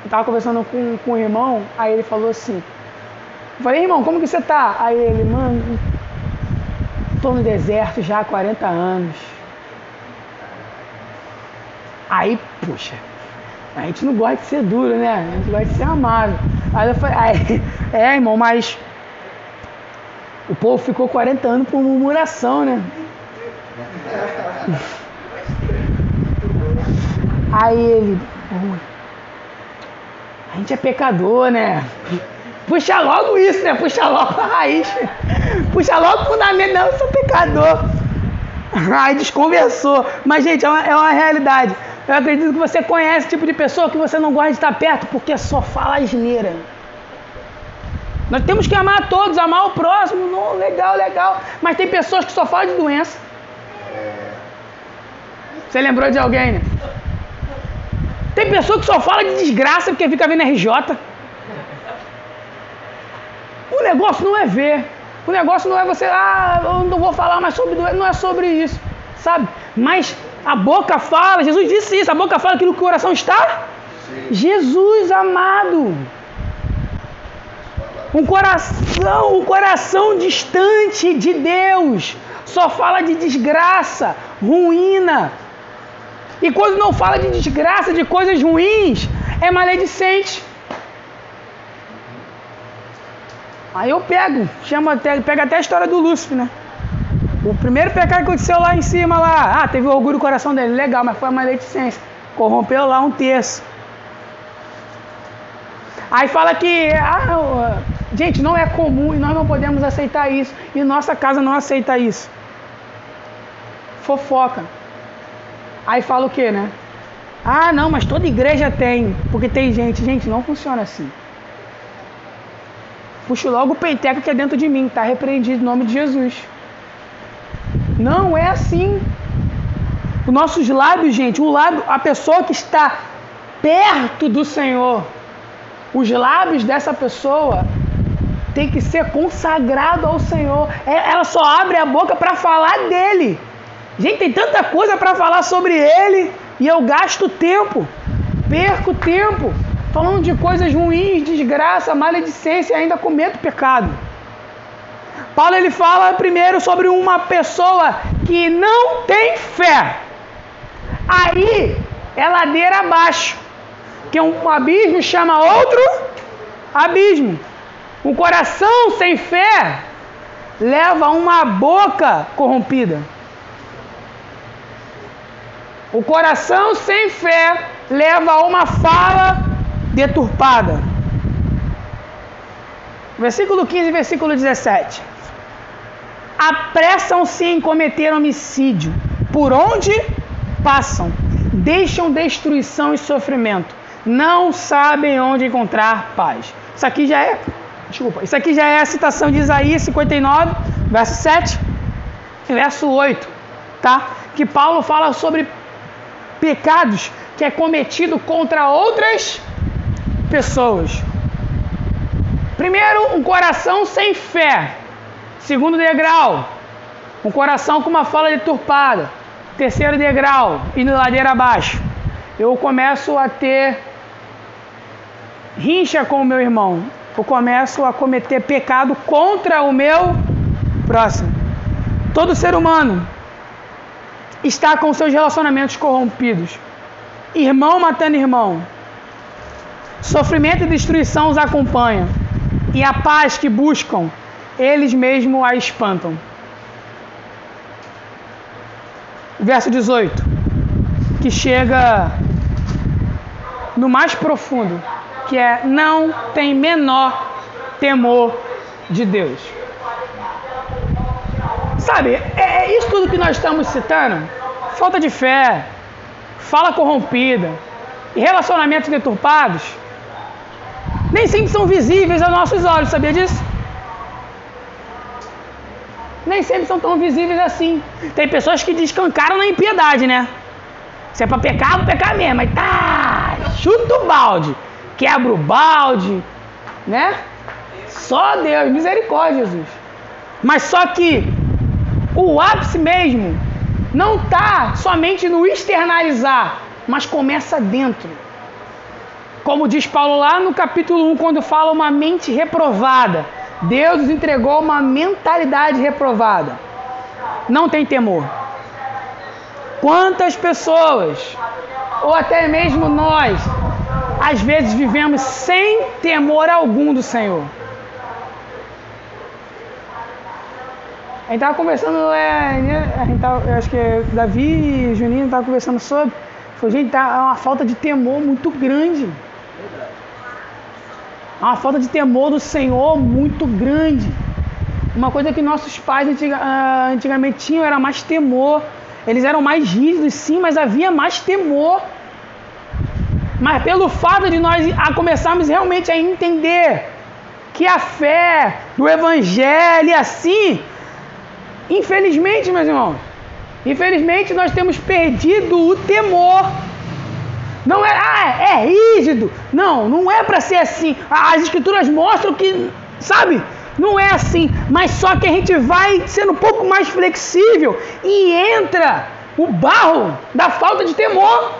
Eu estava conversando com, com um irmão, aí ele falou assim: eu falei, irmão, como que você tá? Aí ele, mano, tô no deserto já há 40 anos. Aí, puxa, a gente não gosta de ser duro, né? A gente gosta de ser amável. Aí eu falei, aí, é, irmão, mas o povo ficou 40 anos por murmuração, né? Aí ele, a gente é pecador, né? Puxa logo isso, né? Puxa logo a raiz. Puxa logo o fundamento, não, eu sou pecador. Aí desconversou. Mas, gente, é uma, é uma realidade. Eu acredito que você conhece esse tipo de pessoa que você não gosta de estar perto porque só fala asneira. Nós temos que amar todos, amar o próximo, não, legal, legal. Mas tem pessoas que só falam de doença. Você lembrou de alguém, né? Tem pessoa que só fala de desgraça porque fica vendo RJ. Negócio não é ver. O negócio não é você, ah, eu não vou falar mais sobre doença. Não é sobre isso, sabe? Mas a boca fala, Jesus disse isso, a boca fala aquilo que o coração está. Sim. Jesus amado. Um coração, um coração distante de Deus, só fala de desgraça, ruína. E quando não fala de desgraça, de coisas ruins, é maledicente. Aí eu pego, chama até, pega até a história do Lúcifer, né? O primeiro pecado que aconteceu lá em cima, lá, ah, teve orgulho no coração dele, legal, mas foi a maledicência. Corrompeu lá um terço. Aí fala que, ah, gente, não é comum e nós não podemos aceitar isso. E nossa casa não aceita isso. Fofoca. Aí fala o que, né? Ah, não, mas toda igreja tem. Porque tem gente. Gente, não funciona assim. Puxo logo o peiteca que é dentro de mim. Está repreendido em nome de Jesus. Não é assim. Os nossos lábios, gente, o lábio, a pessoa que está perto do Senhor, os lábios dessa pessoa tem que ser consagrado ao Senhor. É, ela só abre a boca para falar dele. Gente, tem tanta coisa para falar sobre ele e eu gasto tempo, perco tempo falando de coisas ruins, desgraça, maledicência e ainda cometo pecado. Paulo ele fala primeiro sobre uma pessoa que não tem fé. Aí é ladeira abaixo, que um abismo chama outro abismo. Um coração sem fé leva a uma boca corrompida. O coração sem fé leva a uma fala deturpada. Versículo 15 versículo 17. Apressam-se em cometer homicídio. Por onde passam? Deixam destruição e sofrimento. Não sabem onde encontrar paz. Isso aqui já é. Desculpa. Isso aqui já é a citação de Isaías 59, verso 7 e verso 8. Tá? Que Paulo fala sobre pecados que é cometido contra outras pessoas. Primeiro, um coração sem fé. Segundo degrau, um coração com uma fala deturpada. Terceiro degrau, indo ladeira abaixo. Eu começo a ter rincha com o meu irmão. Eu começo a cometer pecado contra o meu próximo. Todo ser humano está com seus relacionamentos corrompidos. Irmão matando irmão. Sofrimento e destruição os acompanham. E a paz que buscam, eles mesmos a espantam. Verso 18. Que chega no mais profundo, que é não tem menor temor de Deus. Sabe, é, é isso tudo que nós estamos citando. Falta de fé, fala corrompida e relacionamentos deturpados nem sempre são visíveis aos nossos olhos, sabia disso? Nem sempre são tão visíveis assim. Tem pessoas que descancaram na impiedade, né? Se é para pecar, vou pecar mesmo. Mas tá, chuta o balde, quebra o balde, né? Só Deus, misericórdia, Jesus. Mas só que o ápice mesmo não está somente no externalizar, mas começa dentro. Como diz Paulo lá no capítulo 1, quando fala uma mente reprovada. Deus nos entregou uma mentalidade reprovada. Não tem temor. Quantas pessoas ou até mesmo nós, às vezes vivemos sem temor algum do Senhor. A gente tava conversando, é, né, a gente tava, acho que Davi e Juninho estavam conversando sobre. Falei, gente, tá uma falta de temor muito grande. Há uma falta de temor do Senhor muito grande. Uma coisa que nossos pais antiga, ah, antigamente tinham era mais temor. Eles eram mais rígidos, sim, mas havia mais temor. Mas pelo fato de nós começarmos realmente a entender que a fé do Evangelho e assim Infelizmente, meus irmãos, infelizmente nós temos perdido o temor. Não é, ah, é rígido. Não, não é para ser assim. As escrituras mostram que, sabe, não é assim. Mas só que a gente vai sendo um pouco mais flexível e entra o barro da falta de temor.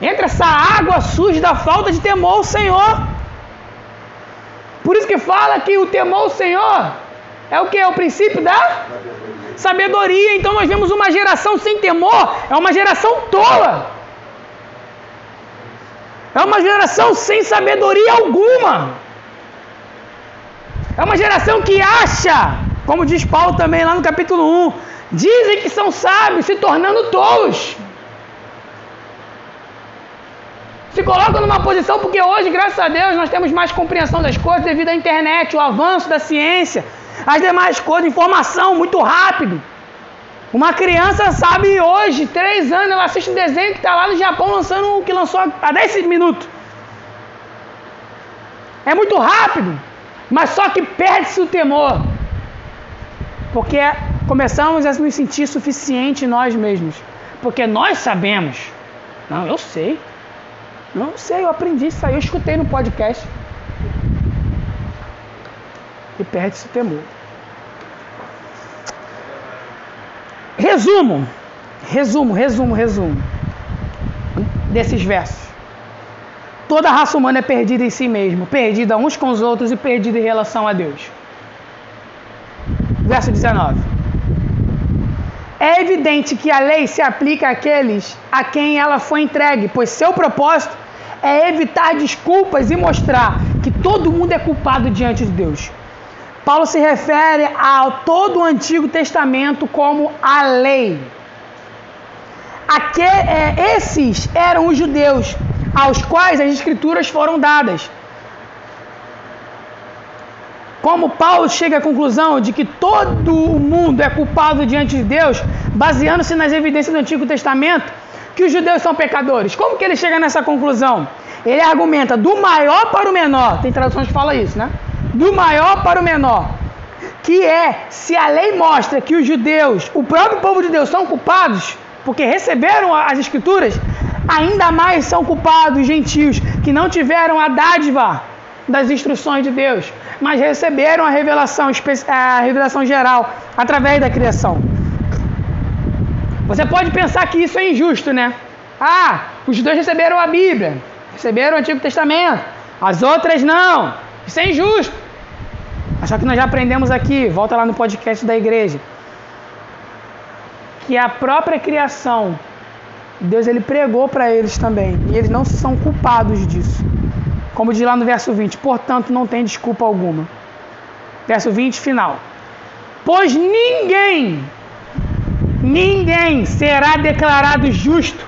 Entra essa água suja da falta de temor ao Senhor. Por isso que fala que o temor ao Senhor é o que? É o princípio da sabedoria. Então nós vemos uma geração sem temor, é uma geração tola. É uma geração sem sabedoria alguma. É uma geração que acha, como diz Paulo também lá no capítulo 1, dizem que são sábios, se tornando tolos. Se colocam numa posição porque hoje, graças a Deus, nós temos mais compreensão das coisas devido à internet, o avanço da ciência. As demais coisas, informação muito rápido. Uma criança sabe hoje, três anos, ela assiste um desenho que está lá no Japão lançando o que lançou há 10 minutos. É muito rápido, mas só que perde-se o temor. Porque começamos a nos sentir suficiente nós mesmos. Porque nós sabemos. Não, eu sei. Não eu sei, eu aprendi isso aí, eu escutei no podcast e perde-se o temor. Resumo, resumo, resumo, resumo desses versos. Toda a raça humana é perdida em si mesma, perdida uns com os outros e perdida em relação a Deus. Verso 19. É evidente que a lei se aplica àqueles a quem ela foi entregue, pois seu propósito é evitar desculpas e mostrar que todo mundo é culpado diante de Deus. Paulo se refere a todo o Antigo Testamento como a lei. Aqui, é, esses eram os judeus aos quais as escrituras foram dadas. Como Paulo chega à conclusão de que todo o mundo é culpado diante de Deus, baseando-se nas evidências do Antigo Testamento, que os judeus são pecadores. Como que ele chega nessa conclusão? Ele argumenta do maior para o menor. Tem traduções que falam isso, né? Do maior para o menor. Que é, se a lei mostra que os judeus, o próprio povo de Deus, são culpados, porque receberam as escrituras, ainda mais são culpados os gentios que não tiveram a dádiva das instruções de Deus, mas receberam a revelação, a revelação geral através da criação. Você pode pensar que isso é injusto, né? Ah, os judeus receberam a Bíblia, receberam o Antigo Testamento, as outras não. Isso é injusto. Mas só que nós já aprendemos aqui, volta lá no podcast da igreja, que a própria criação, Deus ele pregou para eles também, e eles não são culpados disso. Como diz lá no verso 20, portanto não tem desculpa alguma. Verso 20, final. Pois ninguém, ninguém será declarado justo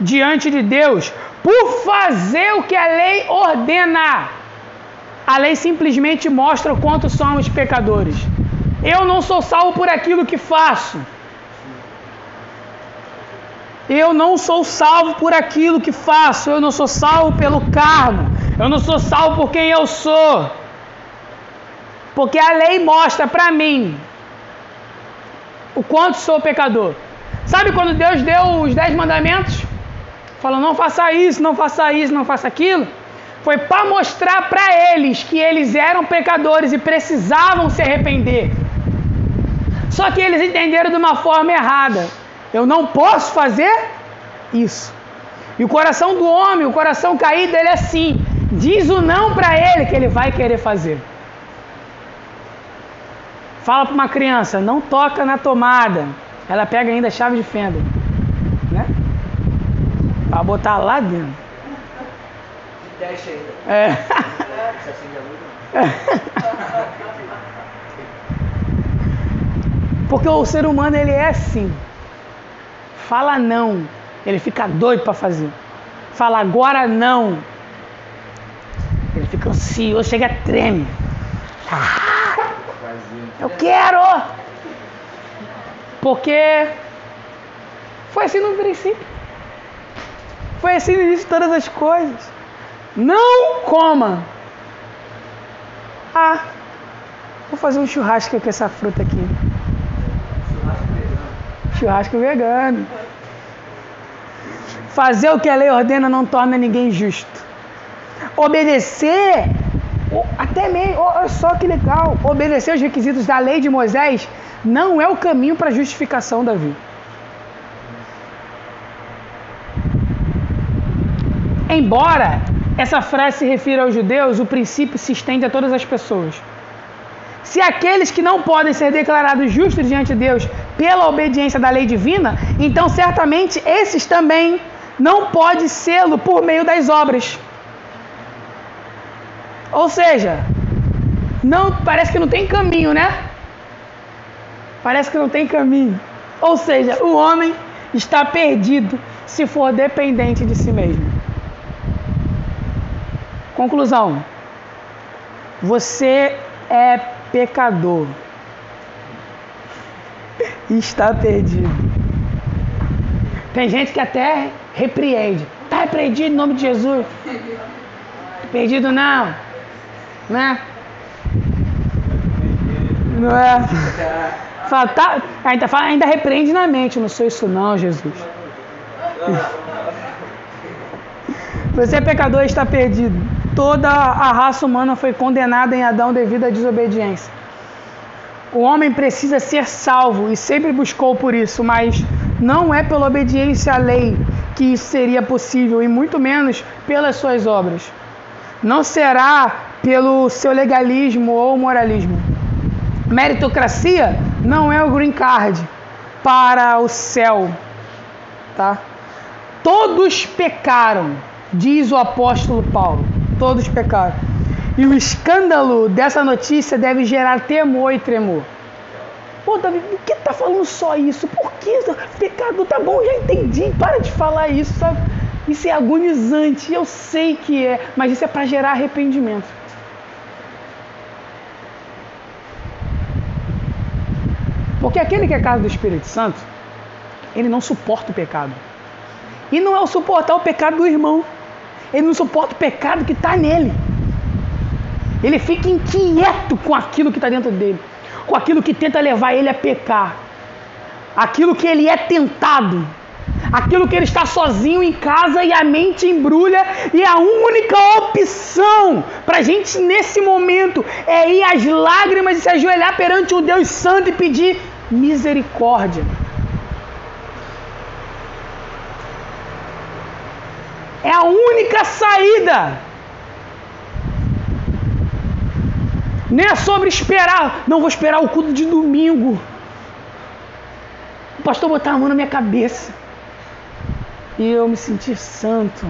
diante de Deus por fazer o que a lei ordena. A lei simplesmente mostra o quanto somos pecadores. Eu não sou salvo por aquilo que faço. Eu não sou salvo por aquilo que faço. Eu não sou salvo pelo cargo. Eu não sou salvo por quem eu sou. Porque a lei mostra para mim o quanto sou pecador. Sabe quando Deus deu os dez mandamentos? Falou: não faça isso, não faça isso, não faça aquilo foi para mostrar para eles que eles eram pecadores e precisavam se arrepender. Só que eles entenderam de uma forma errada. Eu não posso fazer isso. E o coração do homem, o coração caído, ele é assim. Diz o não para ele que ele vai querer fazer. Fala para uma criança, não toca na tomada. Ela pega ainda a chave de fenda. Né? Pra botar lá dentro. É. Porque o ser humano ele é assim. Fala não, ele fica doido para fazer. Fala agora não. Ele fica ansioso, chega treme. Ah, eu quero! Porque foi assim no princípio. Foi assim no início de todas as coisas. Não coma. Ah, vou fazer um churrasco com essa fruta aqui. Churrasco vegano. Churrasco vegano. Fazer o que a lei ordena não torna ninguém justo. Obedecer, até mesmo, olha só que legal, obedecer os requisitos da lei de Moisés não é o caminho para a justificação, Davi. Embora essa frase se refira aos judeus, o princípio se estende a todas as pessoas. Se aqueles que não podem ser declarados justos diante de Deus pela obediência da lei divina, então certamente esses também não podem sê-lo por meio das obras. Ou seja, não parece que não tem caminho, né? Parece que não tem caminho. Ou seja, o homem está perdido se for dependente de si mesmo. Conclusão. Você é pecador. E está perdido. Tem gente que até repreende. Está repreendido em nome de Jesus. Perdido não. Né? Não é? Fala, tá, ainda, fala, ainda repreende na mente. Não sou isso não, Jesus. Você é pecador e está perdido. Toda a raça humana foi condenada em Adão devido à desobediência. O homem precisa ser salvo e sempre buscou por isso, mas não é pela obediência à lei que isso seria possível e muito menos pelas suas obras. Não será pelo seu legalismo ou moralismo. Meritocracia não é o green card para o céu, tá? Todos pecaram, diz o apóstolo Paulo. Todos pecaram. E o escândalo dessa notícia deve gerar temor e tremor. Pô, Davi, por que tá falando só isso? Por que? Pecado, tá bom, já entendi. Para de falar isso, sabe? Isso é agonizante, eu sei que é, mas isso é para gerar arrependimento. Porque aquele que é casa do Espírito Santo, ele não suporta o pecado. E não é o suportar o pecado do irmão. Ele não suporta o pecado que está nele. Ele fica inquieto com aquilo que está dentro dele, com aquilo que tenta levar ele a pecar, aquilo que ele é tentado, aquilo que ele está sozinho em casa e a mente embrulha, e a única opção para a gente nesse momento é ir às lágrimas e se ajoelhar perante o Deus Santo e pedir misericórdia. A única saída. Nem é sobre esperar. Não vou esperar o culto de domingo. O pastor botar a mão na minha cabeça. E eu me sentir santo.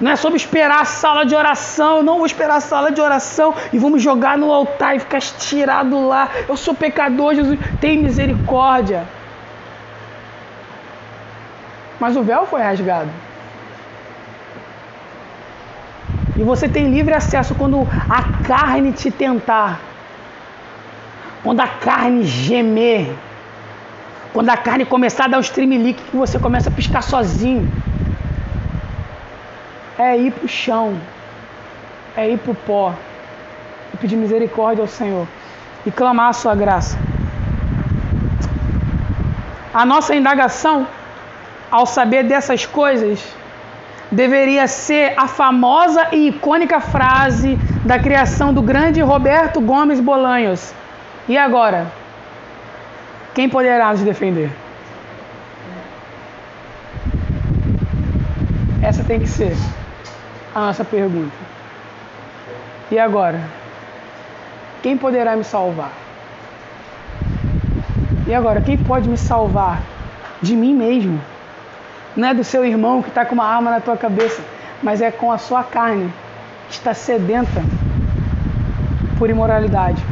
Não é sobre esperar a sala de oração. Eu não vou esperar a sala de oração. E vamos jogar no altar e ficar estirado lá. Eu sou pecador, Jesus. Tem misericórdia. Mas o véu foi rasgado. E você tem livre acesso quando a carne te tentar. Quando a carne gemer. Quando a carne começar a dar os tremelique que você começa a piscar sozinho. É ir pro chão. É ir pro pó. E pedir misericórdia ao Senhor. E clamar a sua graça. A nossa indagação ao saber dessas coisas, deveria ser a famosa e icônica frase da criação do grande Roberto Gomes Bolanhos. E agora? Quem poderá nos defender? Essa tem que ser a nossa pergunta. E agora? Quem poderá me salvar? E agora, quem pode me salvar de mim mesmo? Não é do seu irmão que está com uma arma na tua cabeça, mas é com a sua carne que está sedenta por imoralidade.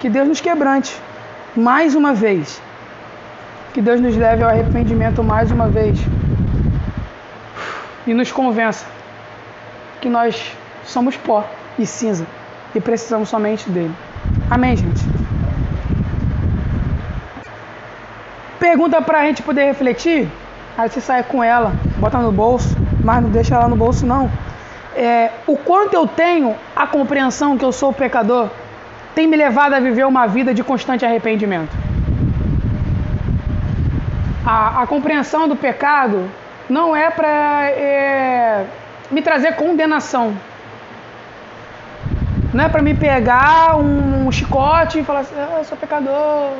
Que Deus nos quebrante mais uma vez. Que Deus nos leve ao arrependimento mais uma vez. E nos convença que nós somos pó e cinza e precisamos somente dele. Amém, gente? Pergunta para a gente poder refletir. Aí você sai com ela, bota no bolso, mas não deixa ela no bolso não. É, o quanto eu tenho a compreensão que eu sou pecador tem me levado a viver uma vida de constante arrependimento. A, a compreensão do pecado não é para é, me trazer condenação. Não é para me pegar um, um, chicote e falar assim, ah, eu sou pecador,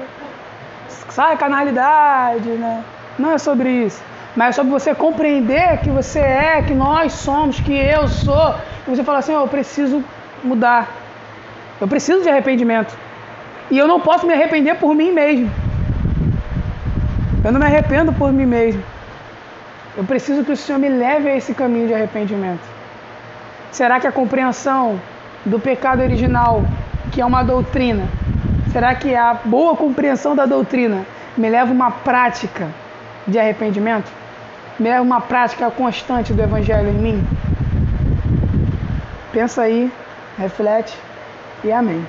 sai canalidade, né? Não é sobre isso. Mas é sobre você compreender que você é, que nós somos, que eu sou. E você fala assim, oh, eu preciso mudar. Eu preciso de arrependimento. E eu não posso me arrepender por mim mesmo. Eu não me arrependo por mim mesmo. Eu preciso que o Senhor me leve a esse caminho de arrependimento. Será que a compreensão do pecado original, que é uma doutrina, será que a boa compreensão da doutrina me leva a uma prática de arrependimento? Me leva a uma prática constante do Evangelho em mim? Pensa aí, reflete e amém.